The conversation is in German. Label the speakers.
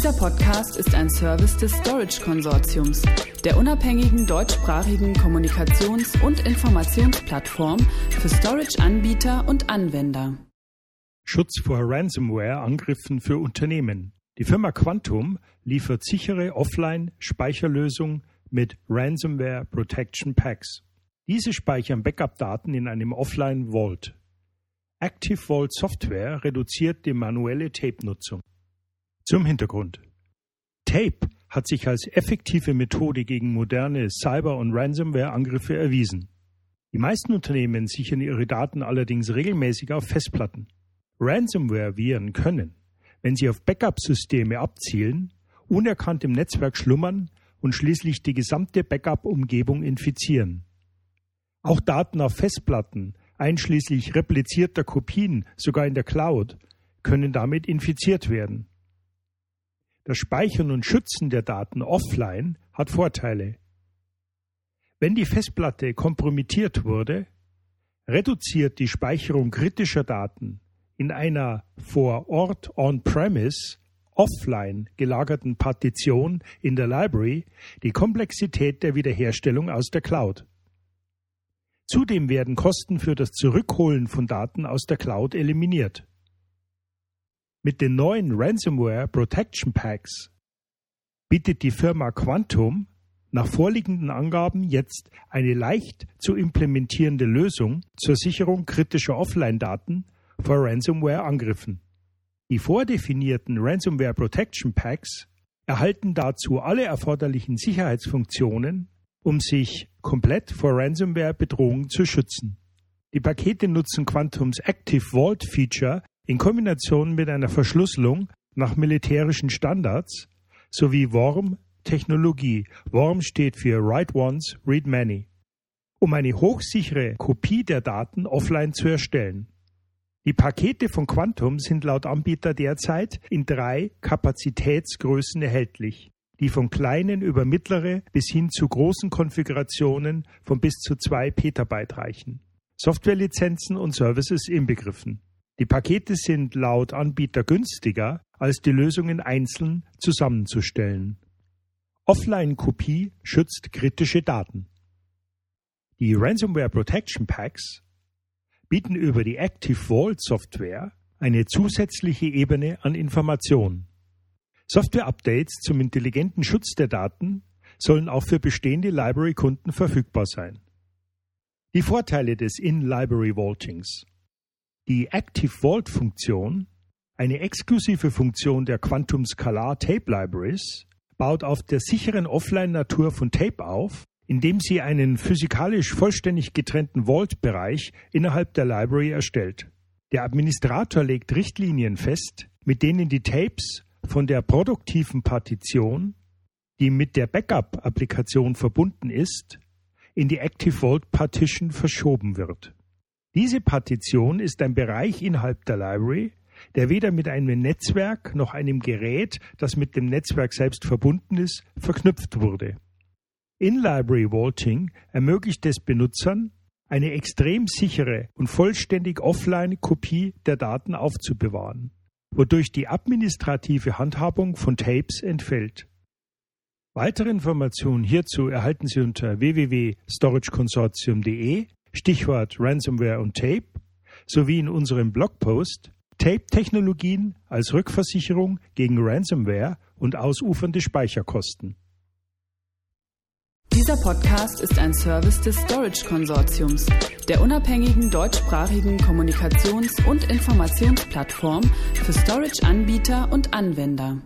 Speaker 1: Dieser Podcast ist ein Service des Storage Konsortiums, der unabhängigen deutschsprachigen Kommunikations- und Informationsplattform für Storage-Anbieter und Anwender.
Speaker 2: Schutz vor Ransomware-Angriffen für Unternehmen. Die Firma Quantum liefert sichere Offline-Speicherlösungen mit Ransomware Protection Packs. Diese speichern Backup-Daten in einem Offline-Vault. Active Vault Software reduziert die manuelle Tape-Nutzung. Zum Hintergrund. Tape hat sich als effektive Methode gegen moderne Cyber- und Ransomware-Angriffe erwiesen. Die meisten Unternehmen sichern ihre Daten allerdings regelmäßig auf Festplatten. Ransomware-Viren können, wenn sie auf Backup-Systeme abzielen, unerkannt im Netzwerk schlummern und schließlich die gesamte Backup-Umgebung infizieren. Auch Daten auf Festplatten, einschließlich replizierter Kopien, sogar in der Cloud, können damit infiziert werden. Das Speichern und Schützen der Daten offline hat Vorteile. Wenn die Festplatte kompromittiert wurde, reduziert die Speicherung kritischer Daten in einer vor Ort on-premise offline gelagerten Partition in der Library die Komplexität der Wiederherstellung aus der Cloud. Zudem werden Kosten für das Zurückholen von Daten aus der Cloud eliminiert. Mit den neuen Ransomware Protection Packs bietet die Firma Quantum nach vorliegenden Angaben jetzt eine leicht zu implementierende Lösung zur Sicherung kritischer Offline-Daten vor Ransomware-Angriffen. Die vordefinierten Ransomware Protection Packs erhalten dazu alle erforderlichen Sicherheitsfunktionen, um sich komplett vor Ransomware-Bedrohungen zu schützen. Die Pakete nutzen Quantums Active Vault Feature in Kombination mit einer Verschlüsselung nach militärischen Standards sowie Worm Technologie. Worm steht für Write Once, Read Many. Um eine hochsichere Kopie der Daten offline zu erstellen. Die Pakete von Quantum sind laut Anbieter derzeit in drei Kapazitätsgrößen erhältlich, die von kleinen über mittlere bis hin zu großen Konfigurationen von bis zu zwei Petabyte reichen. Softwarelizenzen und Services inbegriffen. Die Pakete sind laut Anbieter günstiger, als die Lösungen einzeln zusammenzustellen. Offline-Kopie schützt kritische Daten. Die Ransomware Protection Packs bieten über die Active Vault Software eine zusätzliche Ebene an Information. Software-Updates zum intelligenten Schutz der Daten sollen auch für bestehende Library-Kunden verfügbar sein. Die Vorteile des In-Library Vaultings. Die Active Vault Funktion, eine exklusive Funktion der Quantum Scalar Tape Libraries, baut auf der sicheren Offline-Natur von Tape auf indem sie einen physikalisch vollständig getrennten Vault-Bereich innerhalb der Library erstellt. Der Administrator legt Richtlinien fest, mit denen die Tapes von der produktiven Partition, die mit der Backup-Applikation verbunden ist, in die Active Vault Partition verschoben wird. Diese Partition ist ein Bereich innerhalb der Library, der weder mit einem Netzwerk noch einem Gerät, das mit dem Netzwerk selbst verbunden ist, verknüpft wurde. In-Library Vaulting ermöglicht es Benutzern, eine extrem sichere und vollständig offline Kopie der Daten aufzubewahren, wodurch die administrative Handhabung von Tapes entfällt. Weitere Informationen hierzu erhalten Sie unter www.storageconsortium.de Stichwort Ransomware und Tape sowie in unserem Blogpost Tape-Technologien als Rückversicherung gegen Ransomware und ausufernde Speicherkosten.
Speaker 1: Dieser Podcast ist ein Service des Storage Konsortiums, der unabhängigen deutschsprachigen Kommunikations- und Informationsplattform für Storage-Anbieter und Anwender.